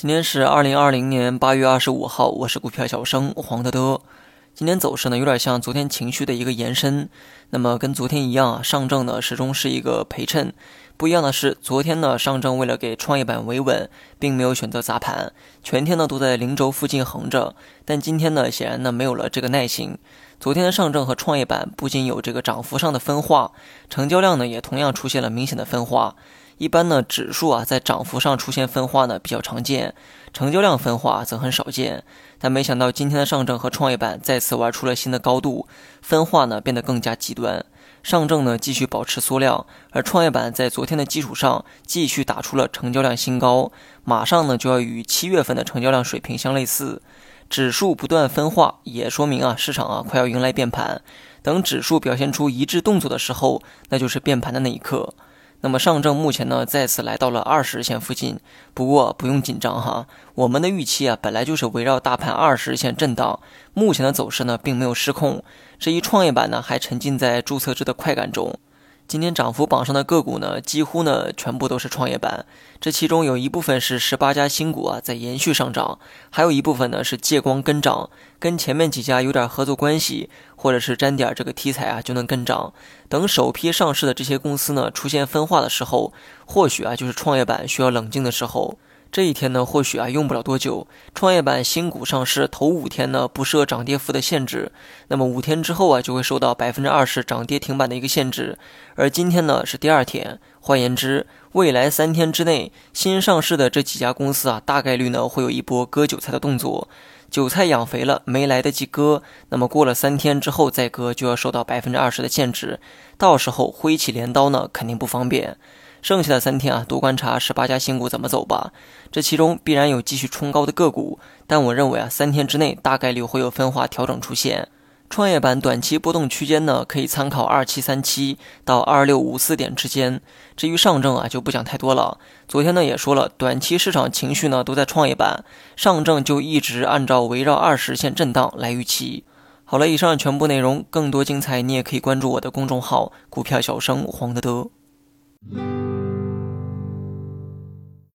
今天是二零二零年八月二十五号，我是股票小生黄德德。今天走势呢，有点像昨天情绪的一个延伸。那么跟昨天一样啊，上证呢始终是一个陪衬。不一样的是，昨天呢上证为了给创业板维稳，并没有选择砸盘，全天呢都在零轴附近横着。但今天呢，显然呢没有了这个耐心。昨天的上证和创业板不仅有这个涨幅上的分化，成交量呢也同样出现了明显的分化。一般呢，指数啊在涨幅上出现分化呢比较常见，成交量分化则很少见。但没想到今天的上证和创业板再次玩出了新的高度，分化呢变得更加极端。上证呢继续保持缩量，而创业板在昨天的基础上继续打出了成交量新高，马上呢就要与七月份的成交量水平相类似。指数不断分化，也说明啊市场啊快要迎来变盘。等指数表现出一致动作的时候，那就是变盘的那一刻。那么上证目前呢再次来到了二十日线附近，不过不用紧张哈，我们的预期啊本来就是围绕大盘二十日线震荡，目前的走势呢并没有失控，这一创业板呢还沉浸在注册制的快感中。今天涨幅榜上的个股呢，几乎呢全部都是创业板，这其中有一部分是十八家新股啊在延续上涨，还有一部分呢是借光跟涨，跟前面几家有点合作关系，或者是沾点这个题材啊就能跟涨。等首批上市的这些公司呢出现分化的时候，或许啊就是创业板需要冷静的时候。这一天呢，或许啊用不了多久。创业板新股上市头五天呢，不设涨跌幅的限制，那么五天之后啊，就会受到百分之二十涨跌停板的一个限制。而今天呢是第二天，换言之，未来三天之内新上市的这几家公司啊，大概率呢会有一波割韭菜的动作。韭菜养肥了，没来得及割，那么过了三天之后再割，就要受到百分之二十的限制。到时候挥起镰刀呢，肯定不方便。剩下的三天啊，多观察十八家新股怎么走吧。这其中必然有继续冲高的个股，但我认为啊，三天之内大概率会有分化调整出现。创业板短期波动区间呢，可以参考二七三七到二六五四点之间。至于上证啊，就不讲太多了。昨天呢也说了，短期市场情绪呢都在创业板，上证就一直按照围绕二十线震荡来预期。好了，以上全部内容，更多精彩你也可以关注我的公众号“股票小生黄德德”。Música